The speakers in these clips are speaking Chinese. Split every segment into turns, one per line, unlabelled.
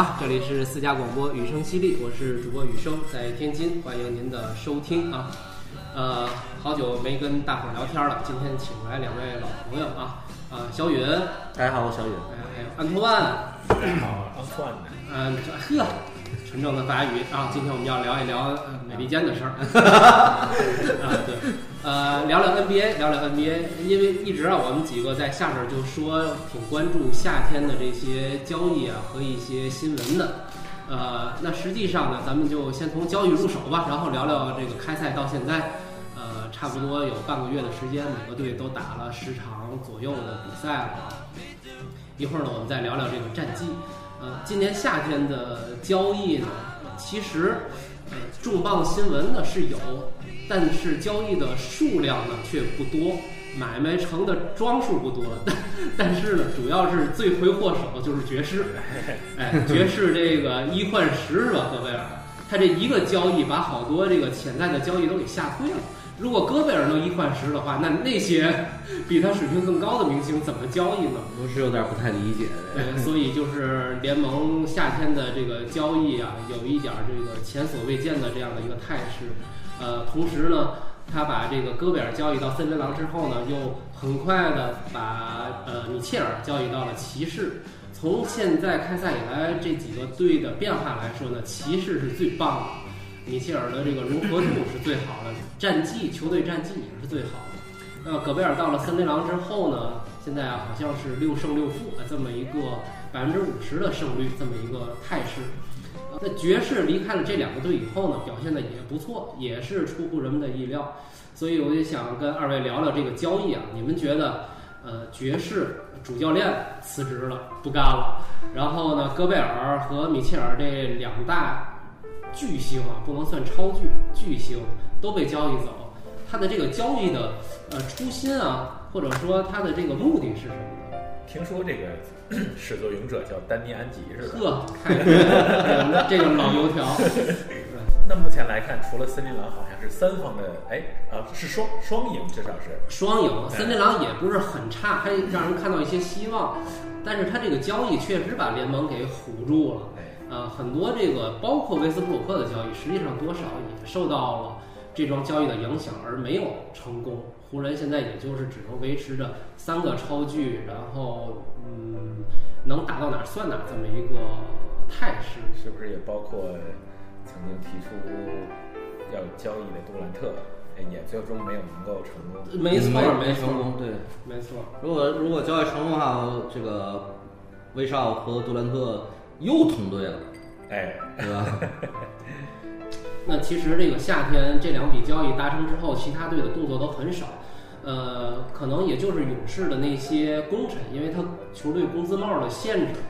啊，这里是四家广播雨声犀利，我是主播雨声，在天津，欢迎您的收听啊。呃，好久没跟大伙儿聊天了，今天请来两位老朋友啊，啊，小允，
大家好，我小允。
哎，还有安托万，
大家好，安托万。
嗯，呵，纯正的法语啊。今天我们要聊一聊呃美利坚的事儿。啊，对，呃，聊聊 NBA，聊聊 NBA，因为一直啊，我们几个在下边就说挺关注夏天的这些交易啊和一些新闻的。呃，那实际上呢，咱们就先从交易入手吧，然后聊聊这个开赛到现在，呃，差不多有半个月的时间，每个队都打了十场左右的比赛了。一会儿呢，我们再聊聊这个战绩。呃，今年夏天的交易呢，其实呃重磅新闻呢是有，但是交易的数量呢却不多，买卖成的桩数不多，但 但是呢，主要是罪魁祸首就是爵士，哎，爵士这个一换十是吧，戈贝尔？他这一个交易把好多这个潜在的交易都给吓退了。如果戈贝尔能一换十的话，那那些比他水平更高的明星怎么交易呢？
我是有点不太理解。
对，所以就是联盟夏天的这个交易啊，有一点儿这个前所未见的这样的一个态势。呃，同时呢，他把这个戈贝尔交易到森林狼之后呢，又很快的把呃米切尔交易到了骑士。从现在开赛以来这几个队的变化来说呢，骑士是最棒的，米切尔的这个融合度是最好的，战绩球队战绩也是最好的。那戈贝尔到了森林狼之后呢，现在好像是六胜六负啊这么一个百分之五十的胜率这么一个态势。那爵士离开了这两个队以后呢，表现的也不错，也是出乎人们的意料。所以我就想跟二位聊聊这个交易啊，你们觉得呃爵士主教练辞职了，不干了，然后呢戈贝尔和米切尔这两大巨星啊，不能算超巨，巨星都被交易走，他的这个交易的呃初心啊，或者说他的这个目的是什么呢？
听说这个 始作俑者叫丹尼安吉是吧？
呵，看看这个老油条，
那目前来看，除了森林狼，好像是三方的，哎啊是双双赢，至少是。
双赢，森林狼也不是很差，还让人看到一些希望。但是他这个交易确实把联盟给唬住了。
哎，
呃，很多这个包括威斯布鲁克的交易，实际上多少也受到了这桩交易的影响，而没有成功。湖人现在也就是只能维持着三个超巨，然后嗯，能打到哪儿算哪儿这么一个态势。
是不是也包括曾经提出要交易的杜兰特，哎也最终没有能够成功。
没错，
没
没
成功。
错，
对，
没错。
如果如果交易成功的话，这个威少和杜兰特又同队了，
哎，
对吧？
那其实这个夏天这两笔交易达成之后，其他队的动作都很少，呃，可能也就是勇士的那些功臣，因为他球队工资帽的限制，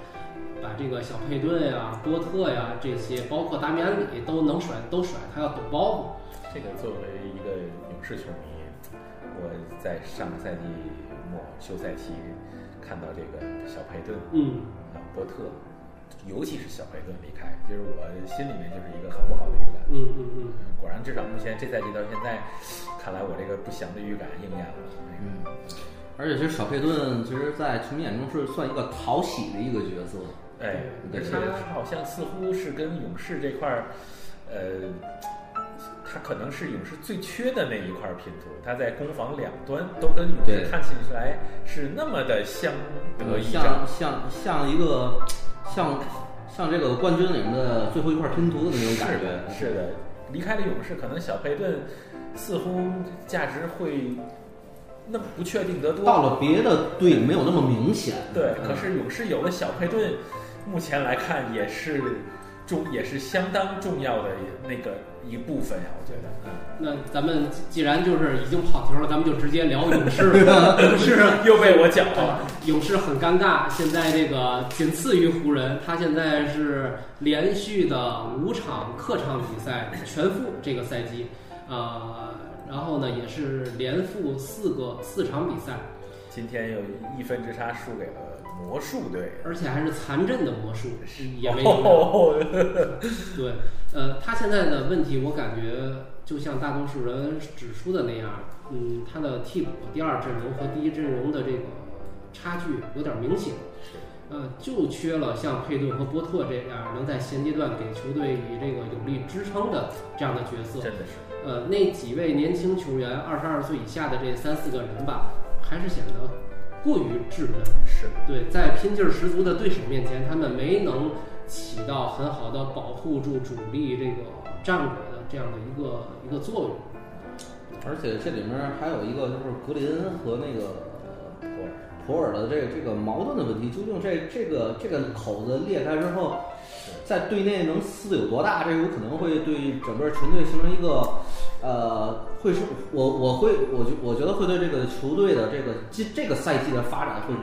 把这个小佩顿呀、波特呀这些，包括达米安里都能甩都甩，他要抖包袱。
这个作为一个勇士球迷，我在上个赛季末休赛期看到这个小佩顿，
嗯，
啊波特，尤其是小佩顿离开，就是我心里面就是一个很不好的预感。
嗯嗯嗯
嗯，果然，至少目前这赛季到现在，看来我这个不祥的预感应验了。
嗯，而且其实小佩顿，其实，在球迷眼中是算一个讨喜的一个角色。
哎，而且他好像似乎是跟勇士这块儿，呃，他可能是勇士最缺的那一块拼图。他在攻防两端都跟勇士看起来是那么的相得益
像
彰。
像像一个像像这个冠军里面的最后一块拼图的那种感觉。
是的，离开了勇士，可能小佩顿似乎价值会那么不确定得多。
到了别的队没有那么明显。
对，
嗯
可是勇士有了小佩顿，目前来看也是重，也是相当重要的那个一部分呀，我觉得。嗯，
那咱们既然就是已经跑题了，咱们就直接聊勇士。勇士
又被我讲了。
勇士很尴尬，现在这个仅次于湖人，他现在是连续的五场客场比赛全负这个赛季，呃，然后呢也是连负四个四场比赛，
今天有一分之差输给了魔术队。
而且还是残阵的魔术，也没赢。
哦，
对，呃，他现在的问题，我感觉就像大多数人指出的那样，嗯，他的替补第二阵容和第一阵容的这个差距有点明显。呃，就缺了像佩顿和波特这样能在现阶段给球队以这个有力支撑的这样的角色。
真的是。
呃，那几位年轻球员，二十二岁以下的这三四个人吧，还是显得过于稚嫩。
是，
对，在拼劲儿十足的对手面前，他们没能起到很好的保护住主力这个战果的这样的一个一个作用。
而且这里面还有一个就是格林和那个
普洱
普尔的这个这个矛盾的问题，究竟这这个这个口子裂开之后，在队内能撕的有多大？这有可能会对整个全队形成一个呃，会是我我会我觉我觉得会对这个球队的这个这这个赛季的发展会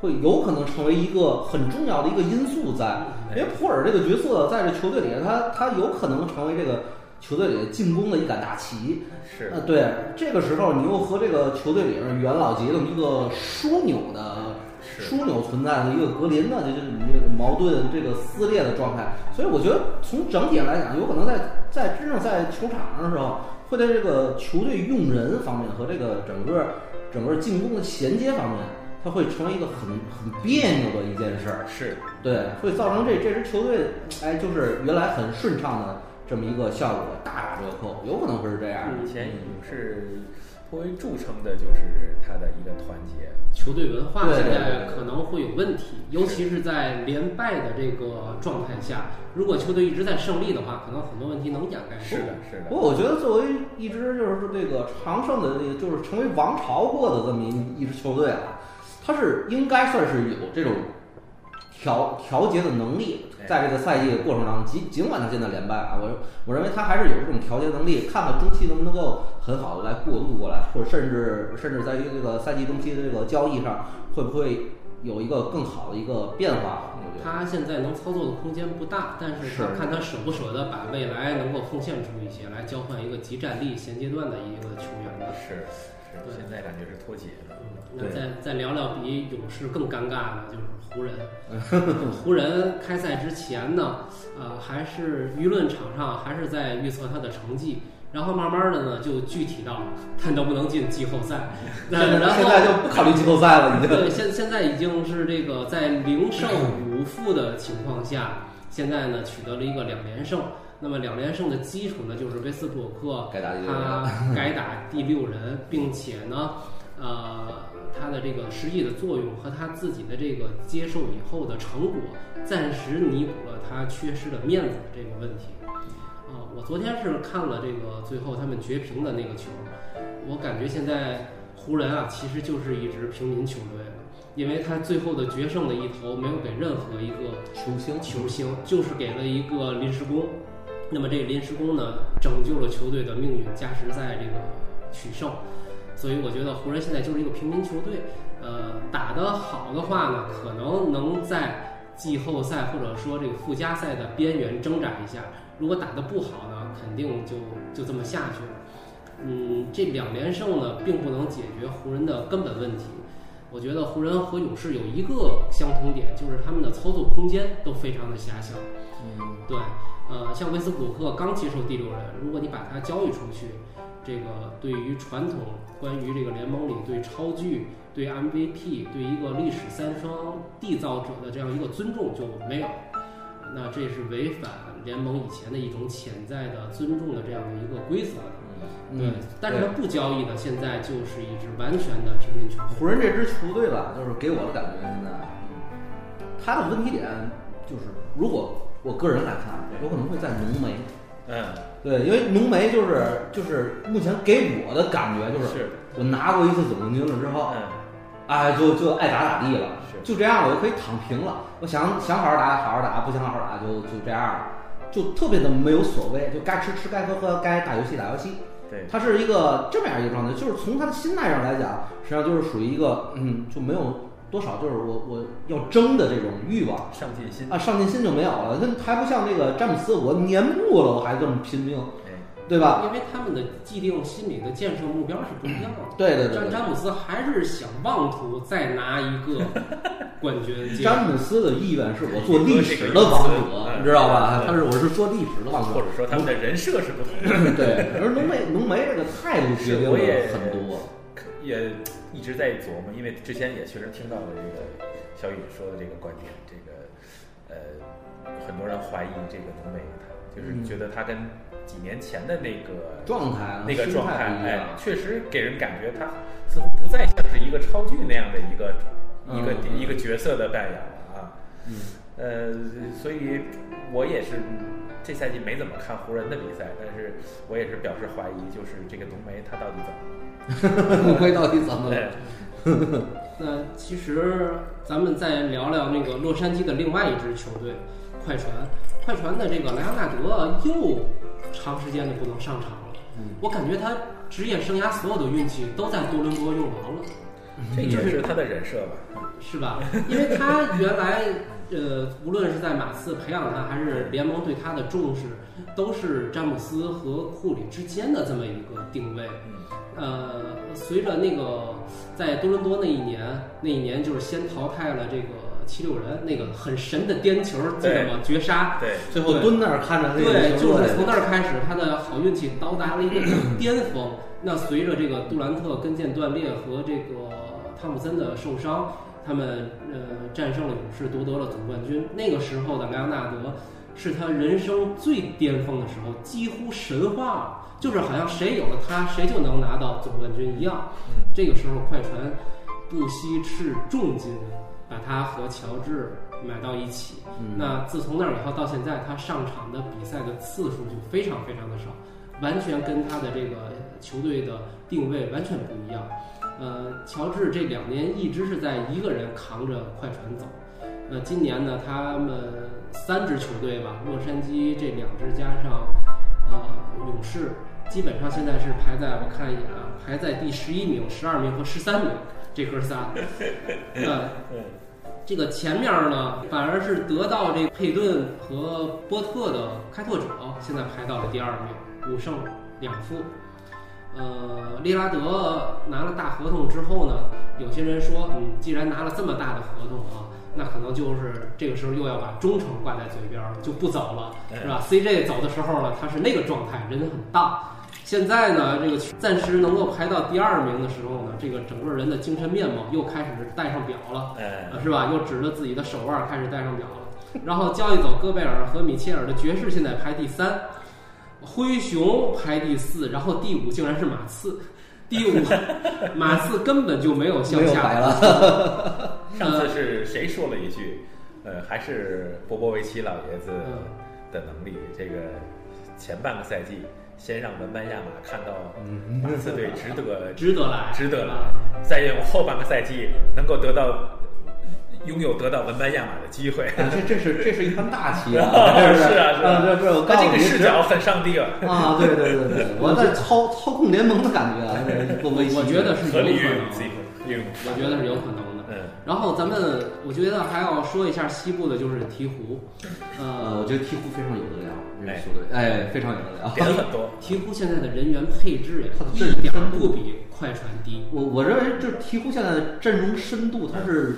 会有可能成为一个很重要的一个因素在，因为普尔这个角色在这球队里，他他有可能成为这个球队里进攻的一杆大旗。
是
呃，对，这个时候你又和这个球队里面元老级这么一个枢纽的
是
枢纽存在的一个格林的，这就是你这个矛盾这个撕裂的状态。所以我觉得从整体上来讲，有可能在在真正在球场上的时候，会在这个球队用人方面和这个整个整个进攻的衔接方面，它会成为一个很很别扭的一件事儿。
是，
对，会造成这这支球队，哎，就是原来很顺畅的这么一个效果大打折扣，有可能会是这样。
以前勇士颇为著称的就是他的一个团结。
球队文化现在可能会有问题，尤其是在连败的这个状态下，如果球队一直在胜利的话，可能很多问题能掩盖住。
是的，是的。
不过我觉得作为一支就是这个常胜的这个就是成为王朝过的这么一一支球队啊，他是应该算是有这种调调节的能力，在这个赛季的过程当中，尽尽管他现在连败啊，我我认为他还是有这种调节能力，看看中期能不能够很好的来过渡过来，或者甚至甚至在于这个赛季中期的这个交易上，会不会有一个更好的一个变化？我觉得。
他现在能操作的空间不大，但是
是
他看他舍不舍得把未来能够奉献出一些来交换一个集战力现阶段的一个球员的。
是是，现在感觉是脱节了。
嗯，那再再聊聊比勇士更尴尬的就是湖人。湖人开赛之前呢，呃，还是舆论场上还是在预测他的成绩，然后慢慢的呢就具体到他能不能进季后赛。那然后
在现在就不考虑季后赛了，已经。
对，现现在已经是这个在零胜五负的情况下，现在呢取得了一个两连胜。那么两连胜的基础呢，就是威斯布鲁克他 改打第六人，并且呢，呃，他的这个实际的作用和他自己的这个接受以后的成果，暂时弥补了他缺失的面子这个问题。啊、我昨天是看了这个最后他们绝平的那个球，我感觉现在湖人啊，其实就是一支平民球队，因为他最后的决胜的一投没有给任何一个
球星
球星，就是给了一个临时工。那么这个临时工呢，拯救了球队的命运，加时赛这个取胜。所以我觉得湖人现在就是一个平民球队，呃，打得好的话呢，可能能在季后赛或者说这个附加赛的边缘挣扎一下；如果打得不好呢，肯定就就这么下去了。嗯，这两连胜呢，并不能解决湖人的根本问题。我觉得湖人和勇士有一个相同点，就是他们的操作空间都非常的狭小。
嗯，
对，呃，像威斯布鲁克刚接受第六人，如果你把他交易出去，这个对于传统关于这个联盟里对超巨、对 MVP、对一个历史三双缔造者的这样一个尊重就没有。那这是违反联盟以前的一种潜在的尊重的这样的一个规则的。对
嗯，，
但是他不交易的，现在就是一支完全的平民球队。
湖人这支球队吧，就是给我的感觉现在，嗯他的问题点就是，如果我个人来看，有可能会在浓眉。
嗯，
对，因为浓眉就是就是目前给我的感觉就是，
是，
我拿过一次总冠军了之后，
嗯，
哎，就就爱咋咋地了，
是。
就这样我就可以躺平了。我想想好好打好好打，不想好好打就就这样了，就特别的没有所谓，就该吃吃该喝喝，该打游戏打游戏。
对，
他是一个这么样一个状态，就是从他的心态上来讲，实际上就是属于一个嗯，就没有多少就是我我要争的这种欲望
上进心，
啊，上进心就没有了。他还不像那个詹姆斯，我年暮了我还这么拼命，
哎，
对吧？
因为他们的既定心理的建设目标是不一样的。
对对对对。
詹詹姆斯还是想妄图再拿一个 冠军。
詹姆斯的意愿是我做历史的王者，
嗯
你知道吧？
嗯
他是我是做历史的王者，
或者说他们的人设是不同的，
对。而浓眉浓眉这个态度决定了很多。
也一直在琢磨，因为之前也确实听到了这个小雨说的这个观点，这个呃，很多人怀疑这个浓眉，他就是
嗯
觉得他跟几年前的那个
状态啊
那个状态，哎确实给人感觉他似乎不再像是一个超剧那样的一个一个一个角色的扮演了啊。
嗯。
呃，所以我也是这赛季没怎么看湖人的比赛，但是我也是表示怀疑，就是这个浓眉他到底怎么了？
浓眉到底怎么
哎
了？
那其实咱们再聊聊那个洛杉矶的另外一支球队快船，快船的这个莱昂纳德又长时间的不能上场了。
嗯
我感觉他职业生涯所有的运气都在多伦多用完了。
这也是他的人设吧？
是吧？因为他原来呃，无论是在马刺培养他，还是联盟对他的重视，都是詹姆斯和库里之间的这么一个定位。
嗯
呃，随着那个在多伦多那一年，那一年就是先淘汰了这个七六人那个很神的颠球，记得吗？绝杀。
对，
最后蹲那儿看着那个
对，就是从那儿开始，他的好运气到达了一个 巅峰。那随着这个杜兰特跟腱断裂和这个汤普森的受伤，他们呃战胜了勇士，夺得了总冠军。那个时候的莱昂纳德是他人生最巅峰的时候，几乎神话了，就是好像谁有了他，谁就能拿到总冠军一样。
嗯
这个时候，快船不惜斥重金把他和乔治买到一起。
嗯
那自从那儿以后到现在，他上场的比赛的次数就非常非常的少，完全跟他的这个球队的定位完全不一样。呃，乔治这两年一直是在一个人扛着快船走。呃今年呢，他们三支球队吧，洛杉矶这两支加上呃勇士，基本上现在是排在我看一眼啊，排在第十一名、十二名和十三名这哥仨。呃，
嗯
这个前面呢，反而是得到这个佩顿和波特的开拓者，现在排到了第二名，五胜两负。呃，利拉德拿了大合同之后呢，有些人说，嗯，既然拿了这么大的合同啊，那可能就是这个时候又要把忠诚挂在嘴边儿，就不走了，是吧？CJ 走的时候呢，他是那个状态，人很大。现在呢，这个暂时能够排到第二名的时候呢，这个整个人的精神面貌又开始戴上表了。是吧？又指着自己的手腕开始戴上表了。然后交易走戈贝尔和米切尔的爵士现在排第三，灰熊排第四，然后第五竟然是马刺，第五 马刺根本就没有向下
没有白了。
上次是谁说了一句？呃，还是波波维奇老爷子
嗯
的能力。这个前半个赛季，先让文班亚马看到马刺队值得
值得来，
值得来
啊，
再用后半个赛季能够得到拥有得到文班亚马的机会。
啊这这是这是一盘大棋啊！
是
是
啊是啊
这不是我告
他这个视角很上帝啊，
啊！对对对对，我在 操操控联盟的感觉啊！我
我觉得是有可能
运。
我觉得是有可能的。
嗯，
然后咱们我觉得还要说一下西部的，就是鹈鹕，
呃，
呃
我，觉得鹈鹕非常有的聊，这个球队，哎，非常有的聊。
点很多。
鹈鹕现在的人员配置呀
它的，
一
阵
点儿
深度
不比快船低。
我我认为就是鹈鹕现在的阵容深度它是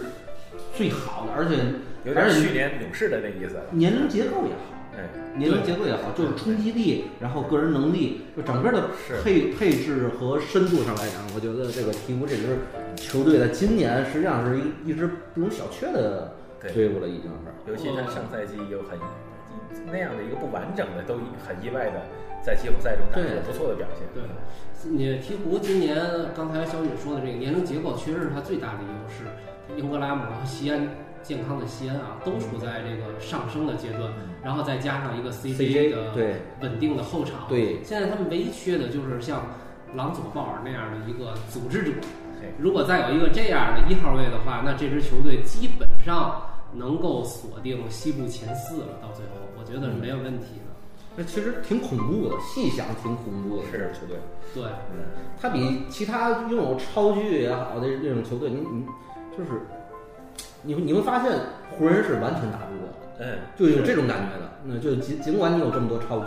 最好的，而且
有点去年勇士的那意思了。
年龄结构也好。
哎，
年龄结构也好，就是冲击力，然后个人能力，就整个的配配置和深度上来讲，我觉得这个鹈鹕这支球队在今年实际上是一一支不容小觑的队伍了，已经是。
尤其他上赛季有很那样的一个不完整的，都很意外的在季后赛中打出了不错的表现。
对，你鹈鹕今年刚才小雨说的这个年龄结构，确实是他最大的优势。英格拉姆和西安健康的西安啊，都处在这个上升的阶段，然后再加上一个 CJ 的稳定的后场。
对，
现在他们唯一缺的就是像朗佐鲍尔那样的一个组织者
对。
如果再有一个这样的一号位的话，那这支球队基本上能够锁定西部前四了。到最后，我觉得是没有问题的。
那其实挺恐怖的，细想挺恐怖的
是
这支球队。
对，
嗯，
他比其他拥有超巨也好的这种球队，你你就是你你会发现湖人是完全打不过的，
哎，
就有这种感觉的。那就尽尽管你有这么多超巨，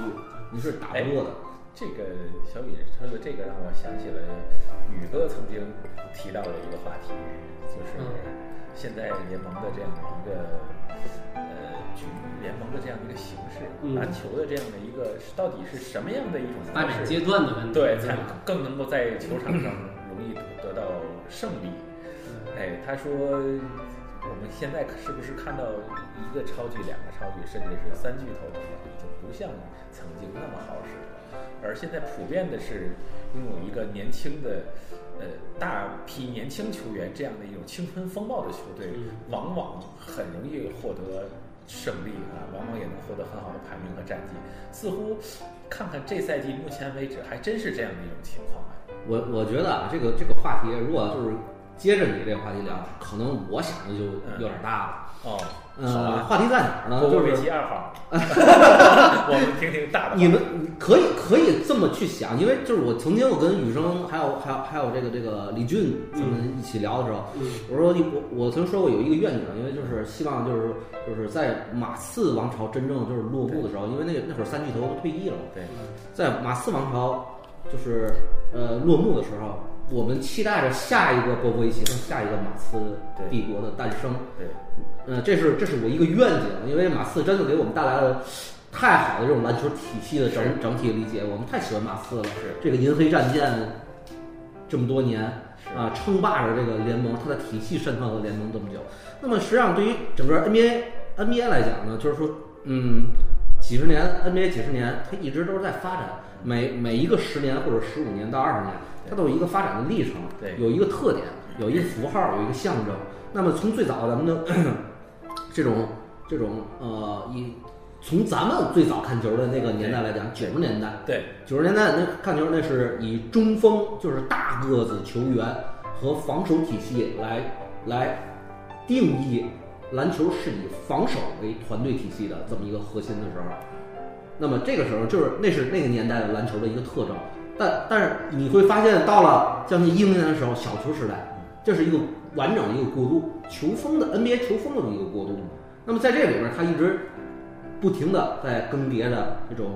你是打不过的。
这个小雨说的这个让我想起了宇哥曾经提到的一个话题，就是
嗯
现在联盟的这样的一个呃局联盟的这样的一个形式，
嗯
篮球的这样的一个到底是什么样的一种
发展阶段的问题。
对，才更能够在球场上容易得得到胜利。哎，他说我们们现在是不是看到一个超巨、两个超巨，甚至是三巨头的话，已经不像曾经那么好使了。而现在普遍的是拥有一个年轻的，呃，大批年轻球员这样的一种青春风暴的球队，往往很容易获得胜利啊，往往也能获得很好的排名和战绩。似乎看看这赛季目前为止，还真是这样的一种情况啊。
我我觉得啊，这个这个话题，如果就是接着你这个话题聊，可能我想的就有点大了。
哦，
嗯，
吧。
话题在哪儿呢？就是
二号，我们听听大的。
你们可以可以这么去想，因为就是我曾经我跟雨生还有还有还有这个这个李俊咱们一起聊的时候，
嗯
我说我我曾经说过有一个愿景，因为就是希望就是就是在马刺王朝真正就是落幕的时候，因为那个那会儿三巨头都退役了嘛，
对，
在马刺王朝就是呃落幕的时候，我们期待着下一个波波维奇和下一个马刺帝国的诞生。
对，
呃，这是这是我一个愿景，因为马刺真的给我们带来了太好的这种篮球体系的整整体理解，我们太喜欢马刺了。
是
这个银黑战舰这么多年
是
啊，称霸着这个联盟，它的体系渗透了联盟这么久。那么实际上对于整个 NBA NBA 来讲呢，就是说，嗯，几十年 NBA 几十年，它一直都是在发展，每每一个十年或者十五年到二十年，它都有一个发展的历程，
对
有一个特点，有一个符号，有一个象征。那么从最早咱们的这种这种呃，以从咱们最早看球的那个年代来讲，九十年代，
对，
九十年代那看球那是以中锋，就是大个子球员和防守体系来来定义篮球是以防守为团队体系的这么一个核心的时候，那么这个时候就是那是那个年代的篮球的一个特征。但但是你会发现，到了将近一零年的时候，小球时代，这是一个完整的一个过渡，球风的 NBA 球风的一个过渡。那么在这里边，它一直不停的在更迭着这种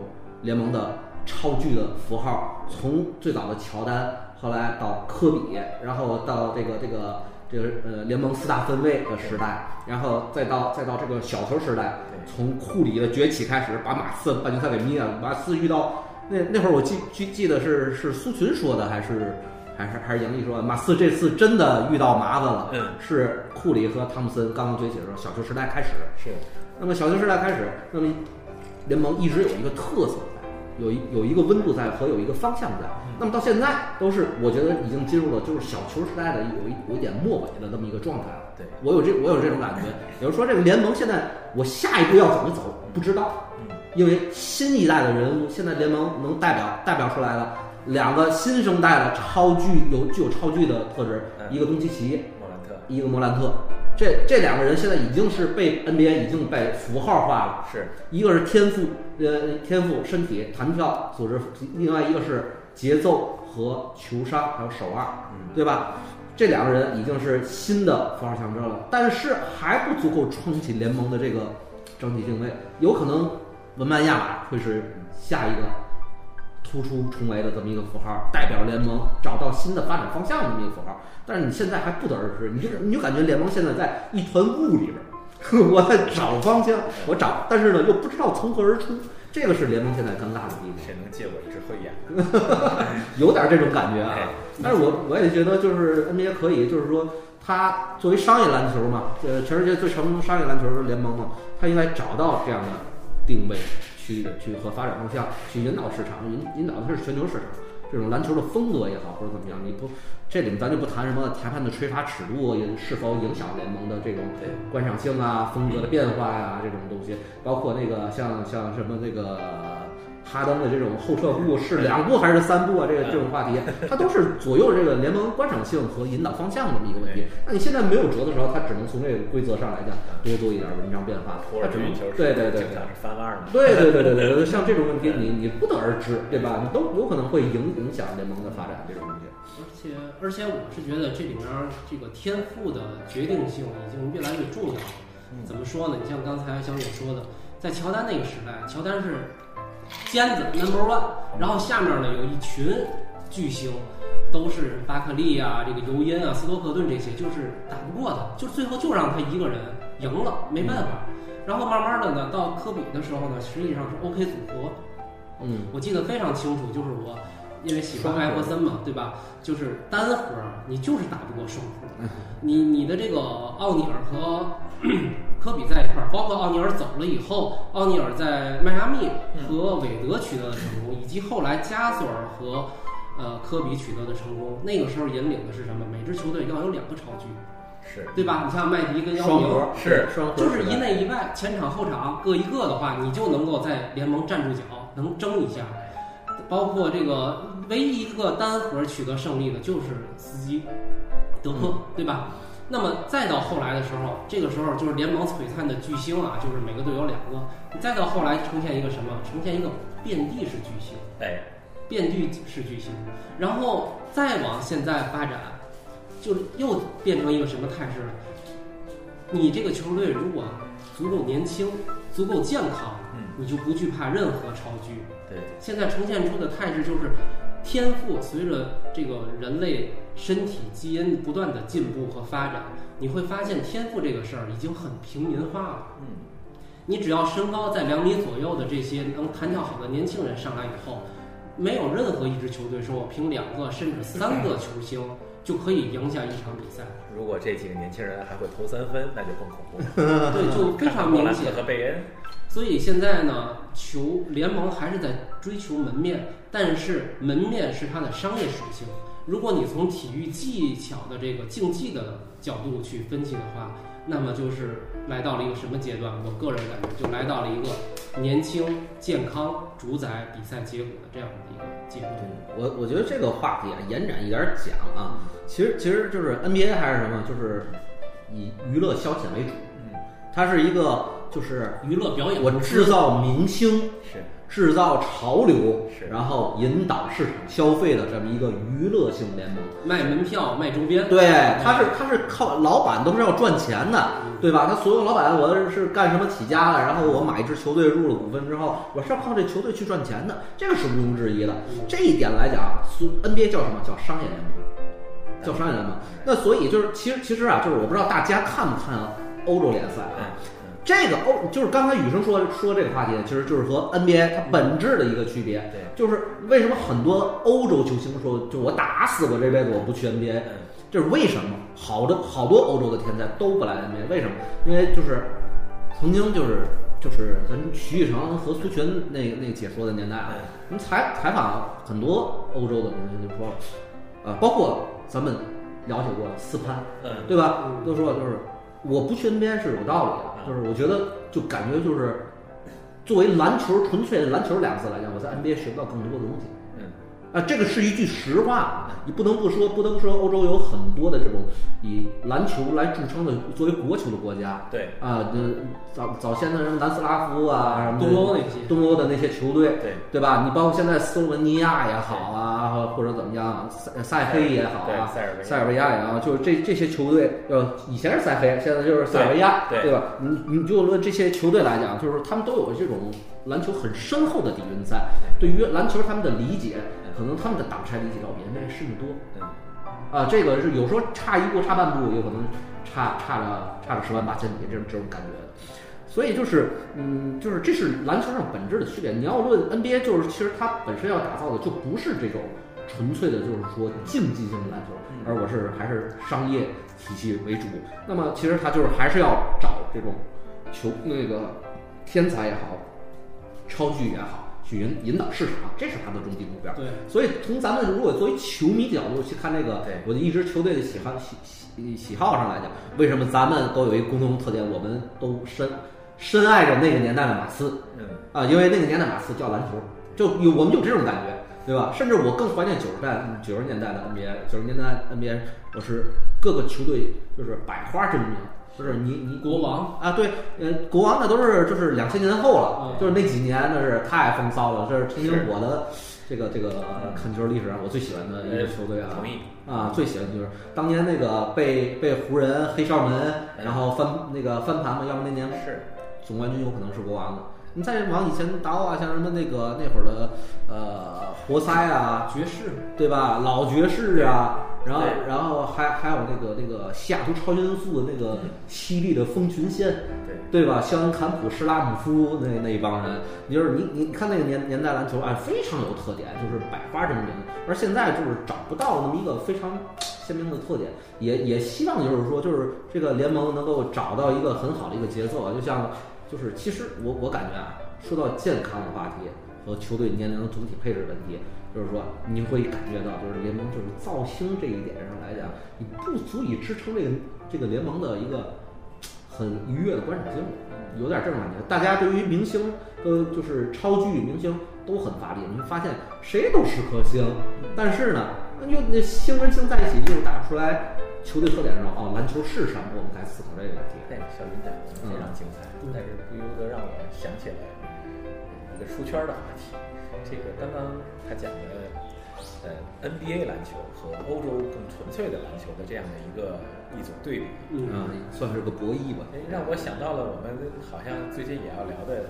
联盟的超巨的符号，从最早的乔丹，后来到科比，然后到这个这个这个呃联盟四大分位的时代，然后再到再到这个小球时代，从库里的崛起开始，把马刺半决赛给灭了。马刺遇到那那会儿我记记记得是是苏群说的还是还是还是杨毅说的，马刺这次真的遇到麻烦了。
嗯，
是库里和汤普森刚刚崛起的时候，小球时代开始。
是，
那么小球时代开始，那么联盟一直有一个特色在，有一有一个温度在和有一个方向在。那么到现在都是我觉得已经进入了就是小球时代的有一有一点末尾的这么一个状态了。
对，
我有这我有这种感觉。也就是说，这个联盟现在我下一步要怎么走不知道，
嗯，
因为新一代的人物，现在联盟能代表代表出来的两个新生代的超巨有具有超巨的特质，
嗯
一个东契奇，
莫兰特
一个莫兰特。这这两个人现在已经是被 NBA 已经被符号化了。
是，
一个是天赋，呃，天赋、身体、弹跳、组织；另外一个是节奏和球商，还有手腕，
嗯，
对吧？这两个人已经是新的符号象征了，但是还不足够撑起联盟的这个整体定位。有可能文曼亚马会是下一个突出重围的这么一个符号，代表联盟找到新的发展方向的这么一个符号。但是你现在还不得而知，你就你就感觉联盟现在在一团雾里边儿，我在找方向，我找，但是呢又不知道从何而出，这个是联盟现在尴尬的地方。
谁能借我一只慧眼？
有点这种感觉啊
哎。
但是我我也觉得，就是 NBA 可以，就是说，它作为商业篮球嘛，呃，全世界最成功的商业篮球联盟嘛，它应该找到这样的定位，去去和发展方向，去引导市场，引引导的是全球市场。这种篮球的风格也好，或者怎么样，你不这里面咱就不谈什么裁判的吹罚尺度也是否影响联盟的这种观赏性啊、风格的变化呀、这种东西，包括那个像像什么那个哈登的这种后撤步是两步还是三步啊？这个这种话题，它都是左右这个联盟观赏性和引导方向的这么一个问题。那你现在没有辙的时候，他只能从这个规则上来讲多做一点文章变化，对对对
经常是翻腕嘛？
对对对对对对，像这种问题你你不得而知，对吧？你都有可能会影影响联盟的发展这种东西。
而且而且我是觉得这里面这个天赋的决定性已经越来越重要了。怎么说呢？你像刚才小勇说的，在乔丹那个时代，乔丹是尖子 number one，然后下面呢有一群巨星，都是巴克利啊、这个尤因啊、斯托克顿这些，就是打不过他，就最后就让他一个人赢了，没办法。然后慢慢的呢，到科比的时候呢，实际上是 OK 组合，
嗯
我记得非常清楚，就是我因为喜欢艾弗森嘛，对吧？就是单核你就是打不过双核，
嗯
你你的这个奥尼尔和科比在一块儿，包括奥尼尔走了以后，奥尼尔在迈阿密和韦德取得的成功，以及后来加索尔和呃科比取得的成功，那个时候引领的是什么？每支球队要有两个超巨，
是
对吧？你像麦迪跟姚明，
是
双核
就是一内一外，前场后场各一个的话，你就能够在联盟站住脚，能争一下。包括这个唯一一个单核取得胜利的就是斯基德科，对吧？那么再到后来的时候，这个时候就是联盟璀璨的巨星啊，就是每个队有两个。你再到后来呈现一个什么？呈现一个遍地是巨星。
哎，
遍地是巨星，然后再往现在发展，就是又变成一个什么态势呢？你这个球队如果足够年轻、足够健康，
嗯，
你就不惧怕任何超巨。
对，
现在呈现出的态势就是，天赋随着这个人类身体基因不断的进步和发展，你会发现天赋这个事儿已经很平民化了。
嗯，
你只要身高在两米左右的这些能弹跳好的年轻人上来以后，没有任何一支球队说我凭两个甚至三个球星就可以赢下一场比赛，
如果这几个年轻人还会投三分，那就更恐怖了。
对，就 非常明显。
和贝恩，
所以现在呢，球联盟还是在追求门面，但是门面是它的商业属性。如果你从体育技巧的这个竞技的角度去分析的话，那么就是来到了一个什么阶段？我个人感觉就来到了一个年轻、健康主宰比赛结果的这样的一个阶段。
我我觉得这个话题啊，延展一点儿讲啊，其实其实就是 NBA 还是什么，就是以娱乐消遣为主，
嗯，
它是一个就是
娱乐表演
我制造明星、
是
制造潮流，然后引导市场消费的这么一个娱乐性联盟。
卖门票、卖周边，
对，他是他是靠老板都是要赚钱的，对吧？他所有老板我是干什么起家的？然后我买一支球队入了股份之后，我是要靠这球队去赚钱的，这个是毋庸置疑的。这一点来讲所，NBA 叫什么叫商业联盟？叫商业联盟。那所以就是其实其实啊，就是我不知道大家看不看欧洲联赛
嗯
啊？这个欧就是刚才雨生说说这个话题，其实就是和 NBA 它本质的一个区别。
对，
就是为什么很多欧洲球星说，就我打死我这辈子我不去 NBA，
嗯
这是为什么？好的好多欧洲的天才都不来 NBA，为什么？因为就是曾经就是就是咱徐玉成和苏群那那解说的年代啊，
嗯
我们采采访很多欧洲的明星就说了，呃，包括咱们了解过斯潘，
嗯，
对吧？都说就是我不去 NBA 是有道理的，
嗯
就是我觉得就感觉就是作为篮球纯粹的篮球两个字来讲，我在 NBA 学不到更多的东西。
嗯，
啊，这个是一句实话，你不能不说，不能不说，欧洲有很多的这种以篮球来著称的作为国球的国家
对。
啊，这早早先的什么南斯拉夫啊，什么
东欧那些，
东欧的那些球队，
对。
对吧？你包括现在斯洛文尼亚也好啊，或者怎么样，塞塞黑也好啊，
塞尔维亚。
塞尔维亚也好，就是这这些球队，呃，以前是塞黑，现在就是塞尔维亚，
对。对
吧？你你就论这些球队来讲，就是他们都有这种篮球很深厚的底蕴在，对于篮球他们的理解，可能他们的挡拆理解要比 NBA 深得多。
对
啊，这个是有时候差一步差半步，有可能差差了差了十万八千里这种这种感觉。所以就是，嗯，就是这是篮球上本质的区别。你要论 NBA，就是其实它本身要打造的就不是这种纯粹的，就是说竞技性的篮球，而我是还是商业体系为主。那么其实它就是还是要找这种球那个天才也好，超巨也好，去引引导市场，这是他的终极目标。
对，
所以从咱们如果作为球迷角度去看这个
对，
我的一支球队的喜好喜喜喜好上来讲，为什么咱们都有一个共同特点，我们都深深爱着那个年代的马刺
嗯
啊，因为那个年代马刺叫篮球，就有我们有这种感觉，对吧？甚至我更怀念九十代九十年代的 NBA，九十年代 NBA 我是各个球队就是百花争鸣。就是你你
国王
啊，对，呃，国王那都是就是两千年后了，
嗯
就是那几年那是太风骚了，这是曾经我的这个这个看球历史上我最喜欢的一个球队啊，
同意
啊，最喜欢就是当年那个被被湖人黑哨门，
嗯
然后翻那个翻盘嘛，要不那年
是
总冠军有可能是国王的。你再往以前倒啊，像什么那个那会儿的呃活塞啊，
爵士，
对吧？老爵士啊，然后然后还还有那个那个西雅图超音速的那个犀利的风群线，
对
对吧？肖恩坎普、施拉姆夫那那一帮人，你就是你你看那个年年代篮球，哎，非常有特点，就是百花争鸣。而现在就是找不到那么一个非常鲜明的特点，也也希望就是说，就是这个联盟能够找到一个很好的一个节奏啊。就像就是其实我我感觉啊，说到健康的话题和球队年龄的总体配置问题，就是说你会感觉到，就是联盟就是造星这一点上来讲，你不足以支撑这个这个联盟的一个很愉悦的观赏性，有点这种感觉。大家对于明星，呃，就是超巨明星都很发力，你会发现谁都是颗星，但是呢，那就那星跟星在一起，又打不出来球队特点上哦，篮球是什么？我们该思考这个问题。
那个小云讲的非常精彩，但是不由得让我想起来一个出圈的话题。这个刚刚他讲的，呃，NBA 篮球和欧洲更纯粹的篮球的这样的一个一种对比，
嗯
啊，算是个博弈吧。
哎，让我想到了我们好像最近也要聊的，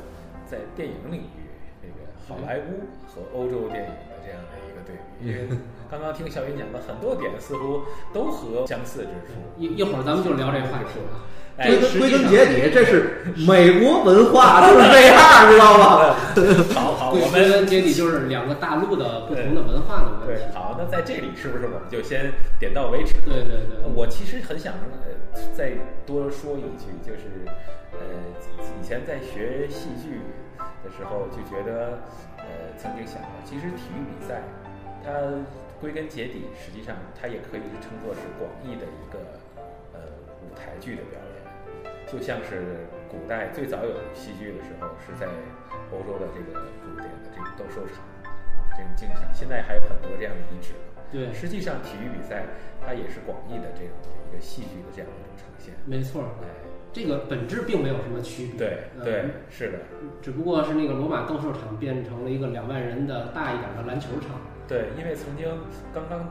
在电影领域这个好莱坞和欧洲电影的这样的对。因为刚刚听小云讲的很多点似乎都和相似之处。
一一会儿咱们就聊这话题
归根归根结底，这是美国文化就是这样，知道吗？
好好，
归
我们
归根结底就是两个大陆的不同的文化的问题。
对，好，那在这里是不是我们就先点到为止？
对对对
我其实很想呃再多说一句，就是呃以前在学戏剧的时候就觉得呃曾经想过，其实体育比赛它归根结底，实际上它也可以称作是广义的一个呃舞台剧的表演。就像是古代最早有戏剧的时候，是在欧洲的这个古典的这个斗兽场啊，这种镜像，现在还有很多这样的遗址。
对，
实际上体育比赛它也是广义的这样的一个戏剧的这样一种呈现。
没错儿，
哎，
这个本质并没有什么区别。呃
对对，是的，
只不过是那个罗马斗兽场变成了一个两万人的大一点的篮球场。
对，因为曾经刚刚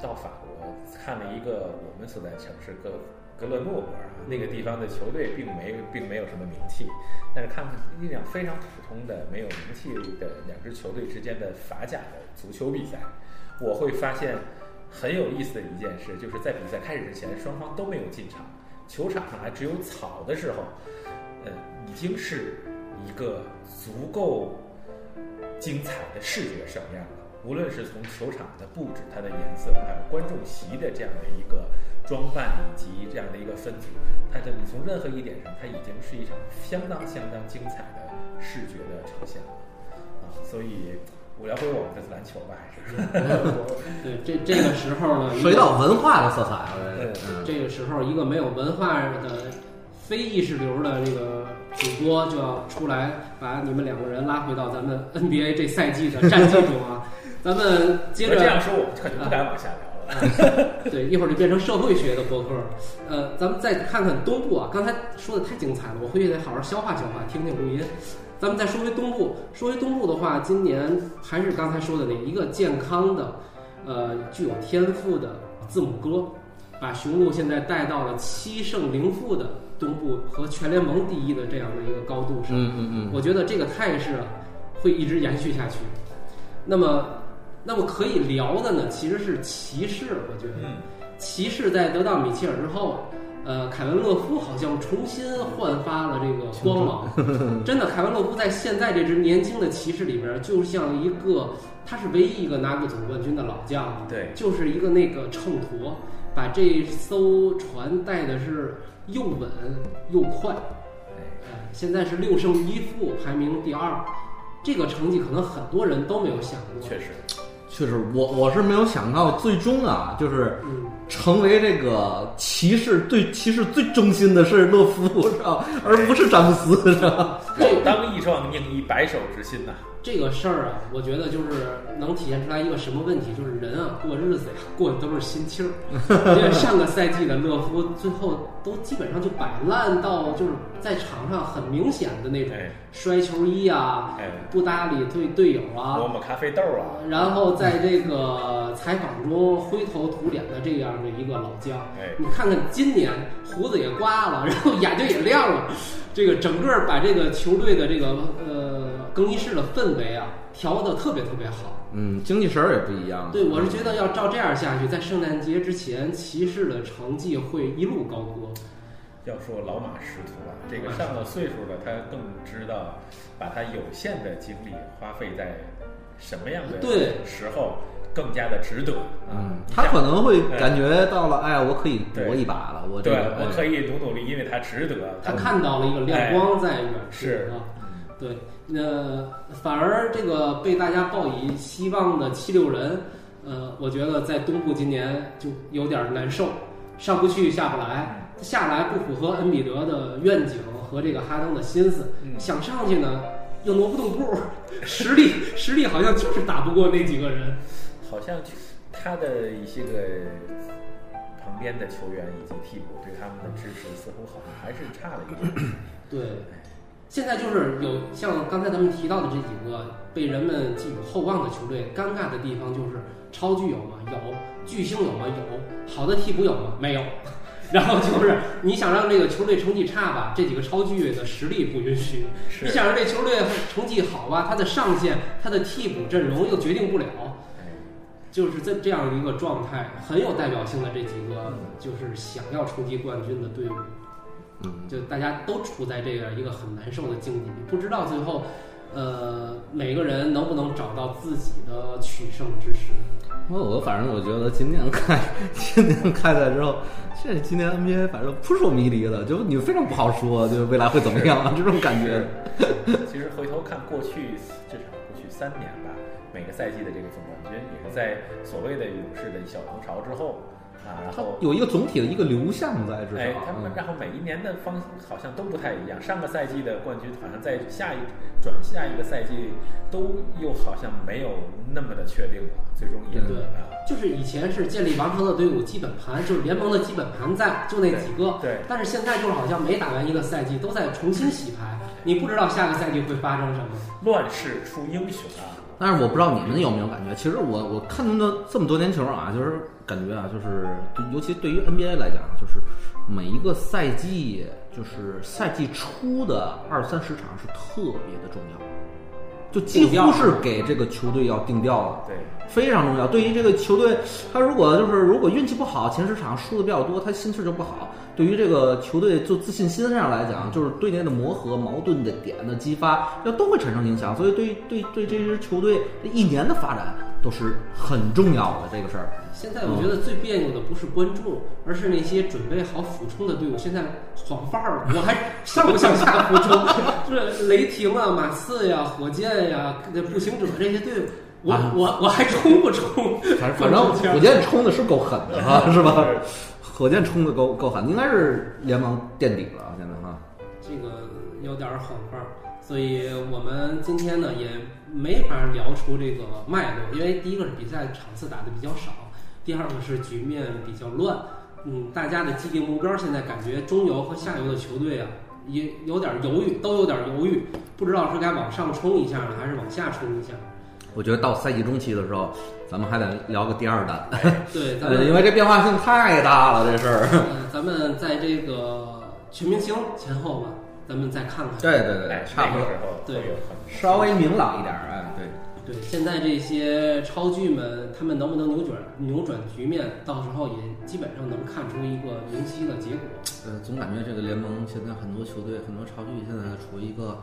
到法国看了一个我们所在城市格格勒诺布尔，那个地方的球队并没并没有什么名气，但是看看一两非常普通的没有名气的两支球队之间的法甲的足球比赛，我会发现很有意思的一件事，就是在比赛开始之前，双方都没有进场，球场上还只有草的时候，呃，已经是一个足够精彩的视觉盛宴了。无论是从球场的布置、它的颜色，还有观众席的这样的一个装扮以及这样的一个分组，它的你从任何一点上，它已经是一场相当相当精彩的视觉的呈现了啊！所以，我聊回我们的篮球吧，还是
对，这这个时候呢，
涉及到文化的色彩，我觉得
嗯
嗯，
这个时候，一个没有文化的非意识流的这个主播就要出来，把你们两个人拉回到咱们 NBA 这赛季的战绩中啊。咱们接着
这样说，我可就不敢往下聊了。
对，一会儿就变成社会学的博客。呃，咱们再看看东部啊，刚才说的太精彩了，我回去得好好消化消化，听听录音。咱们再说回东部，说回东部的话，今年还是刚才说的那一个健康的，呃，具有天赋的字母哥，把雄鹿现在带到了七胜零负的东部和全联盟第一的这样的一个高度上。
嗯嗯嗯，
我觉得这个态势啊，会一直延续下去。那么，那么可以聊的呢，其实是骑士。我觉得，
嗯，
骑士在得到米切尔之后，呃，凯文勒夫好像重新焕发了这个光芒。真的，凯文勒夫在现在这支年轻的骑士里边，就像一个，他是唯一一个拿过总冠军的老将，
对，
就是一个那个秤砣，把这艘船带的是又稳又快。现在是六胜一负，排名第二，这个成绩可能很多人都没有想过。
确实，
确实，我我是没有想到，最终啊，就是
嗯，
成为这个骑士对骑士最忠心的是勒夫，是吧？而不是詹姆斯，是吧？
肉当一双，宁以白首之心呐。
这个事儿啊，我觉得就是能体现出来一个什么问题，就是人啊过日子呀，过的都是心气儿。因为上个赛季的勒夫最后都基本上就摆烂到就是在场上很明显的那种
哎
摔球衣啊，
哎，
不搭理队队友啊，
磨磨咖啡豆啊，
然后在这个采访中灰头土脸的这样的一个老将，
哎，
你看看今年胡子也刮了，然后眼睛也亮了，这个整个把这个球队的这个呃更衣室的氛围啊调的特别特别好。
嗯，精气神儿也不一样。
对，我是觉得要照这样下去，在圣诞节之前，骑士的成绩会一路高歌。
要说老马识途啊，这个上了岁数的他更知道把他有限的精力花费在什么样的
对
时候更加的值得啊
嗯，。他可能会感觉到了，哎，我可以搏一把了，我这
对
个，
我可
以。
以努努力，因为他值得。
他看到了一个亮光在远处
哎是
啊。对，那反而这个被大家抱以希望的七六人，呃，我觉得在东部今年就有点难受，上不去下不来，下来不符合恩比德的愿景和这个哈登的心思，
嗯
想上去呢又挪不动步，实力实力好像就是打不过那几个人。
好像他的一些个旁边的球员以及替补对他们的支持，似乎好像还是差了一点。
对，现在就是有像刚才咱们提到的这几个被人们寄予厚望的球队，尴尬的地方就是超巨有吗？有，巨星有吗？有，好的替补有吗？没有。然后就是你想让这个球队成绩差吧，这几个超巨的实力不允许；你想让这球队成绩好吧，他的上限、他的替补阵容又决定不了。
哎，
就是在这样一个状态，很有代表性的这几个，就是想要冲击冠军的队伍。
嗯，
就大家都处在这样一个很难受的境地里，不知道最后，呃，每个人能不能找到自己的取胜之时。
我我反正我觉得今年开今年开赛之后，这今年 NBA 反正扑朔迷离的，就你非常不好说，就是未来会怎么样啊这种感觉。
其实回头看过去至少过去三年吧，每个赛季的这个总冠军也是在所谓的勇士的小王朝之后啊，然
它
后
有一个总体的一个流向在，至少。
哎，他们
嗯
然后每一年的方好像都不太一样。上个赛季的冠军好像在下一转下一个赛季都又好像没有那么的确定了，最终也
对
啊，
就是以前是建立王朝的队伍基本盘，就是联盟的基本盘在，就那几个。
对
但是现在就是好像每打完一个赛季，都在重新洗牌，你不知道下个赛季会发生什么。
乱世出英雄啊！
但是我不知道你们有没有感觉，其实我我看那么这么多年球啊，就是感觉啊，就是尤其对于 NBA 来讲，就是每一个赛季，就是赛季初的二三十场是特别的重要，就几乎是给这个球队要定调了。
对，
非常重要。对于这个球队，他如果就是如果运气不好，前十场输的比较多，他心气儿就不好。对于这个球队就自信心上来讲，就是队内的磨合、矛盾的点的激发，这都会产生影响。所以对对对这支球队这一年的发展都是很重要的这个事儿。
现在我觉得最别扭的不是观众，而是那些准备好俯冲的队伍，现在晃范儿了，我还上不上下俯冲？就是雷霆啊、马刺呀、火箭呀、步行者这些队伍，我、
啊
我我还冲不冲？
反正反正火箭冲的是够狠的哈，是吧？火箭冲的够够狠，应该是联盟垫底了现在哈。
这个有点儿晃范儿，所以我们今天呢也没法聊出这个脉络，因为第一个是比赛场次打的比较少，第二个是局面比较乱。嗯，大家的既定目标现在感觉中游和下游的球队啊，也有点犹豫，都有点犹豫，不知道是该往上冲一下呢，还是往下冲一下。
我觉得到赛季中期的时候，咱们还得聊个第二弹，
对，咱
呃
们
因为这变化性太大了，这事儿。
呃，咱们在这个全明星前后吧，咱们再看看。
对对对
哎，
差不多
对
稍微明朗一点儿，哎，对。
对，现在这些超巨们，他们能不能扭转扭转局面？到时候也基本上能看出一个明晰的结果。
呃，总感觉这个联盟现在很多球队、很多超巨现在处于一个，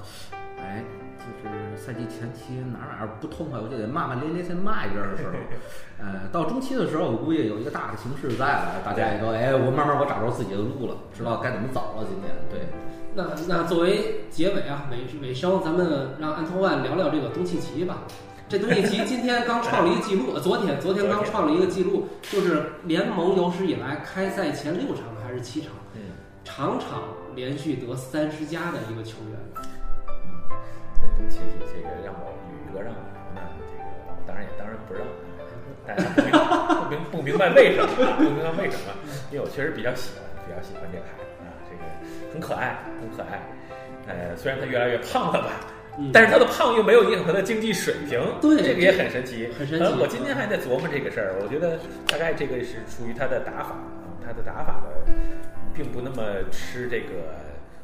哎，就是赛季前期哪哪儿不痛快，我就得骂骂咧咧先骂一阵儿的时候，呃，到中期的时候，我估计有一个大的形势在了，大家也都哎，我慢慢我找着自己的路了，知道该怎么走了。今天对，
那那作为结尾啊，尾尾声，咱们让安托万聊聊这个东契奇吧。这东契奇 今天刚创了一个记录，呃昨天昨天刚创了一个记录，就是联盟有史以来开赛前六场还是七场，
嗯，
场场连续得三十加的一个球员。
对，东契奇这个让我宇哥让我聊呢，这个我当然也当然不让，大家不明不明不明白为什么，不明白为什么，因为我确实比较喜欢，比较喜欢这个孩子啊，这个很可爱，很可爱。呃，虽然他越来越胖了吧，但是他的胖又没有影响他的竞技水平，
对
这个也很神奇，
很神奇
我今天还在琢磨这个事儿，我觉得大概这个是出于他的打法啊，他的打法的并不那么吃这个，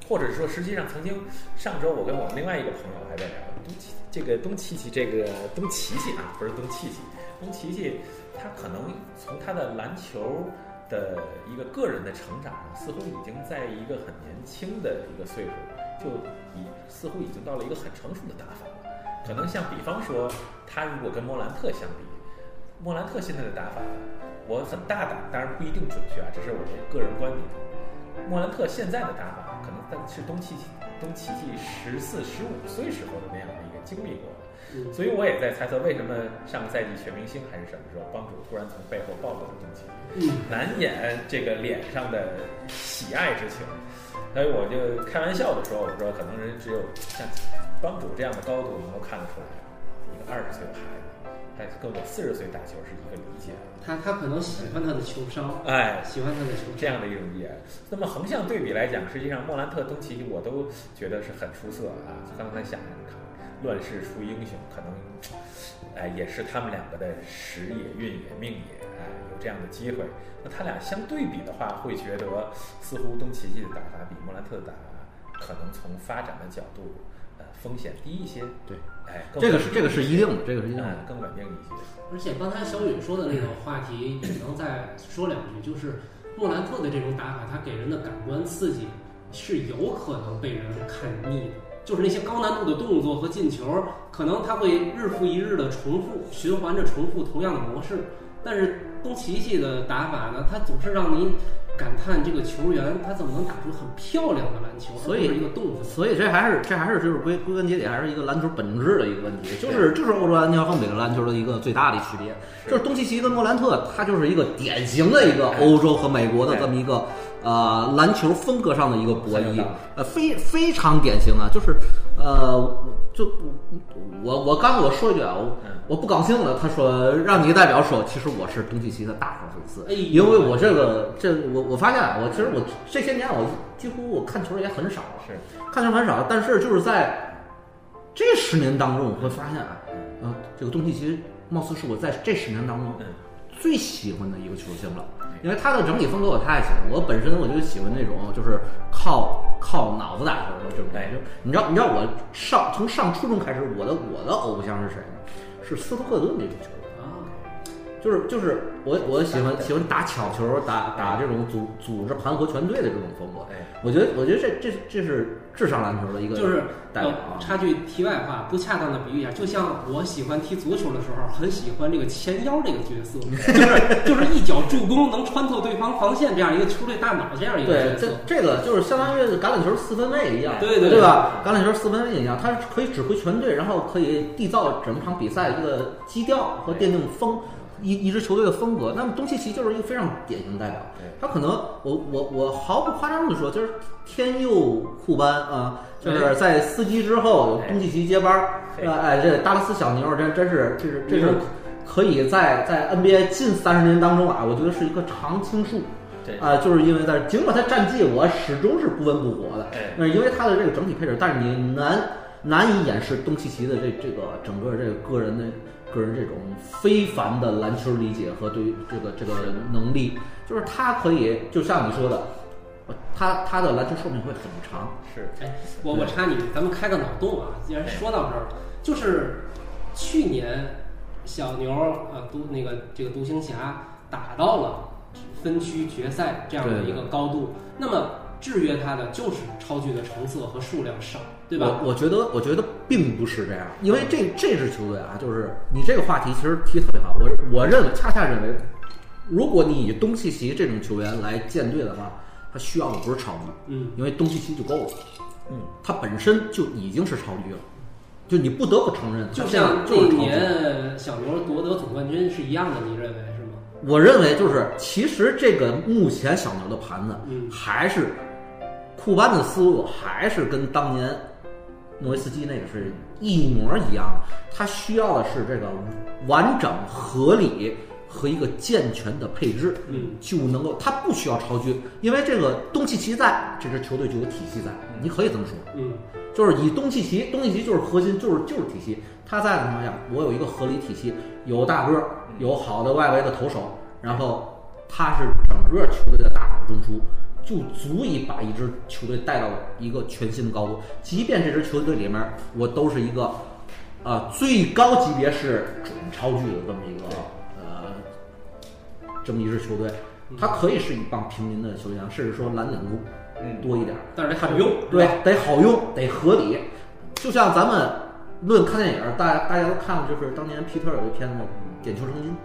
或者说实际上曾经上周我跟我们另外一个朋友还在聊，东契这个东契奇，这个东契奇啊，不是东契奇，东契奇，他可能从他的篮球的一个个人的成长上，似乎已经在一个很年轻的一个岁数，就已似乎已经到了一个很成熟的打法了。可能像比方说，他如果跟莫兰特相比，莫兰特现在的打法，我很大胆，当然不一定准确啊，这是我的个人观点。莫兰特现在的打法，可能但是东契奇东契奇十四、十五岁时候的那样的一个经历过的。
嗯
所以我也在猜测，为什么上个赛季全明星还是什么时候，帮主突然从背后抱住了东契奇，
嗯
难掩这个脸上的喜爱之情。所以我就开玩笑的说，我说可能人只有像帮主这样的高度能够看得出来，一个二十岁的孩子，他跟我四十岁打球是一个理解的。
他他可能喜欢他的球商，
哎，
喜欢他的球商。
这样的一种理解。那么横向对比来讲，实际上莫兰特、东契奇我都觉得是很出色啊。刚才想看，乱世出英雄，可能哎也是他们两个的时也、运也、命也，哎有这样的机会。那他俩相对比的话，会觉得似乎东契奇的打法比莫兰特的打法可能从发展的角度，呃风险低一些。
对，
哎，
这个是这个是一定的，这个是一定的。
嗯更稳定一些。
而且刚才小雨说的那个话题，也能再说两句，就是莫兰特的这种打法，他给人的感官刺激是有可能被人看腻的。就是那些高难度的动作和进球，可能他会日复一日的重复、循环着重复同样的模式。但是东契奇的打法呢，他总是让你感叹这个球员他怎么能打出很漂亮的篮球，
所以
一个动作。
所以这还是这还是就是归归根结底还是一个篮球本质的一个问题，就是就是欧洲篮球和美国篮球的一个最大的区别，就是东契奇跟莫兰特，他就是一个典型的一个欧洲和美国的这么一个呃篮球风格上的一个博弈，呃非非常典型啊，就是呃就我我刚我说一句啊，我不高兴了，他说让你代表说，其实我是东契奇的大号粉丝，
哎
因为我这个这我我发现啊，我其实我这些年我几乎我看球也很少了。
是，
看球很少，但是就是在这十年当中，我会发现啊，呃，这个东契奇貌似是我在这十年当中
嗯，
最喜欢的一个球星了，因为他的整体风格我太喜欢，我本身我就喜欢那种就是靠靠脑子打球的这种感觉。你知道你知道我上从上初中开始，我的我的偶像是谁吗？是斯托克顿那种球员。
啊，
就是就是我我喜欢喜欢打巧球，打打这种组组织盘活全队的这种风格。
哎，
我觉得我觉得这这这是智商篮球的一个
就是呃
代表啊。
插句题外话，不恰当的比喻一下，就像我喜欢踢足球的时候，很喜欢这个前腰这个角色，就是就是一脚助攻能穿透对方防线这样一个球队大脑这样一个
对，这
角色。
这个就是相当于橄榄球四分卫一样，
对对
对吧？橄榄球四分卫一样，他是可以指挥全队，然后可以缔造整场比赛一个基调和奠定风一一支球队的风格。那么东契奇就是一个非常典型的代表
对，
他可能我我我毫不夸张的说，就是天佑库班啊，就是在司机之后
哎
东契奇接班儿，
嘿
呃哎，这达拉斯小牛这真是这是这是可以在在 NBA 近三十年当中啊，我觉得是一个常青树。
这
啊、就是因为在尽管他战绩我始终是不温不火的，
哎
那因为他的这个整体配置，但是你难难以掩饰东契奇的这这个整个这个个人的个人这种非凡的篮球理解和对于这个这个能力，就是他可以就像你说的，呃他他的篮球寿命会很长，
是
哎，我我插你，咱们开个脑洞啊！既然说到这儿了，就是去年小牛啊独那个这个独行侠打到了分区决赛这样的一个高度，那么制约他的就是超巨的成色和数量少，对吧？
我我觉得我觉得并不是这样，因为这这支球队啊，就是你这个话题其实提特别好，我我认为恰恰认为，如果你以东契奇这种球员来建队的话，他需要的不是超巨，
嗯，
因为东契奇就够了，嗯，他本身就已经是超巨了，就你不得不承认，
就像那。年小牛夺得总冠军是一样的，你认为是吗？
我认为就是，其实这个目前小牛的盘子，
嗯
还是库班的思路还是跟当年诺维斯基那个是一模一样的。他需要的是这个完整、合理和一个健全的配置，
嗯，
就能够他不需要超巨，因为这个东契奇在，这支球队就有体系在，你可以这么说。
嗯，
就是以东契奇，东契奇就是核心，就是就是体系。他在的情况下，我有一个合理体系，有大个，有好的外围的投手，然后他是整个球队的大脑中枢，就足以把一支球队带到一个全新的高度。即便这支球队里面我都是一个，啊，最高级别是准超巨的这么一个呃这么一支球队，它可以是一帮平民的球员，甚至说蓝领工
嗯
多一点儿。
但是得好用，
对，得好用，得合理。就像咱们论看电影，大家大家都看过，就是当年皮特有一片子《点球成金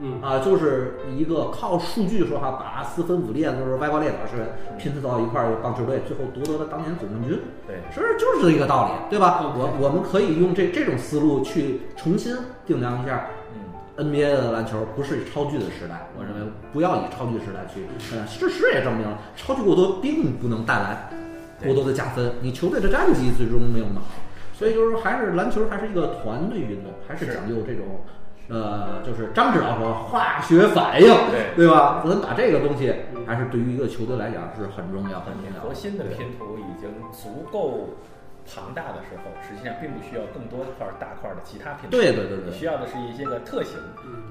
嗯，
嗯》
啊，就是一个靠数据说话，把四分五裂就是歪瓜裂枣似的拼凑到一块儿，棒球队最后夺得了当年总冠军。
对，
是就是这一个道理，对吧？我我们可以用这这种思路去重新定量一下
嗯
，NBA 的篮球不是超巨的时代，我认为不要以超巨时代去。呃，事实也证明了，超巨过多并不能带来过多的加分，你球队的战绩最终没有那么好。所以就是说，还是篮球还是一个团队运动，还是
是
讲究这种，呃，就是张指导说化学反应，
对
对吧？咱打这个东西，还是对于一个球队来讲是很重要、很重要的。
核心的
对
拼图已经足够庞大的时候，实际上并不需要更多块儿大块儿的其他拼图。
对对对对
需要的是一些个特性，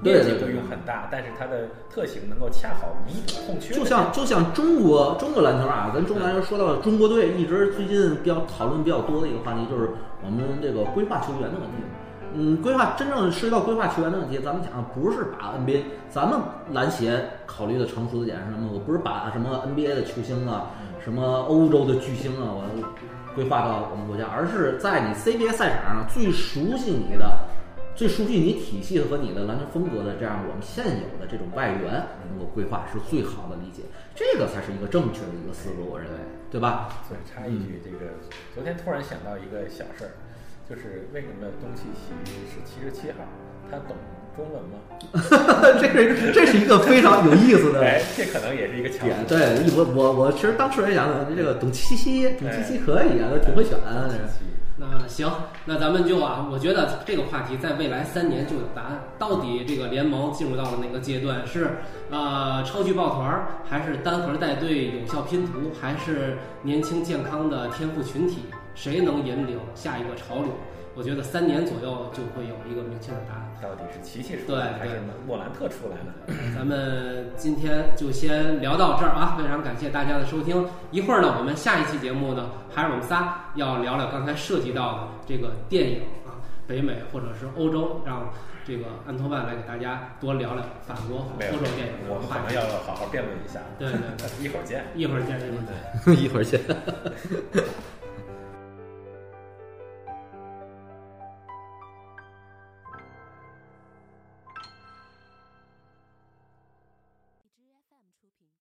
对对对
面积不用很大，但是它的特性能够恰好弥补空缺。
就像就像中国中国篮球啊，咱中国篮球说到中国队，一直最近比较讨论比较多的一个话题就是我们这个规划球员的问题。嗯，规划真正涉及到规划球员的问题，咱们讲不是把 NBA 咱们篮协考虑的成熟的点是什么？我不是把什么 NBA 的球星啊，什么欧洲的巨星啊，我规划到我们国家，而是在你 CBA 赛场上最熟悉你的。最熟悉你体系和你的篮球风格的这样我们现有的这种外援能够规划是最好的理解，这个才是一个正确的一个思路，我认为，对吧？
所以插一句，这个昨天突然想到一个小事儿，就是为什么东契奇是七十七号？他懂中文吗？
这是这是一个非常有意思的
哎，这可能也是一个巧
点。
思。
对，我我我其实当时也想，这个董七七，董七七可以啊，他挺会选啊。这个
那行，那咱们就啊，我觉得这个话题在未来三年就有答案。到底这个联盟进入到了哪个阶段？是呃超巨抱团儿，还是单核带队有效拼图，还是年轻健康的天赋群体？谁能引领下一个潮流？我觉得三年左右就会有一个明确的答案。
到底是奇奇出
对
来还是
对
莫兰特出来了？
咱们今天就先聊到这儿啊，非常感谢大家的收听。一会儿呢，我们下一期节目呢，还是我们仨要聊聊刚才涉及到的这个电影啊，北美或者是欧洲，让这个安托万来给大家多聊聊法国和欧洲电影的
我们可能。要好好辩论一下。
对对对，
一会儿见。
一会儿见，一会儿见。
一会儿见。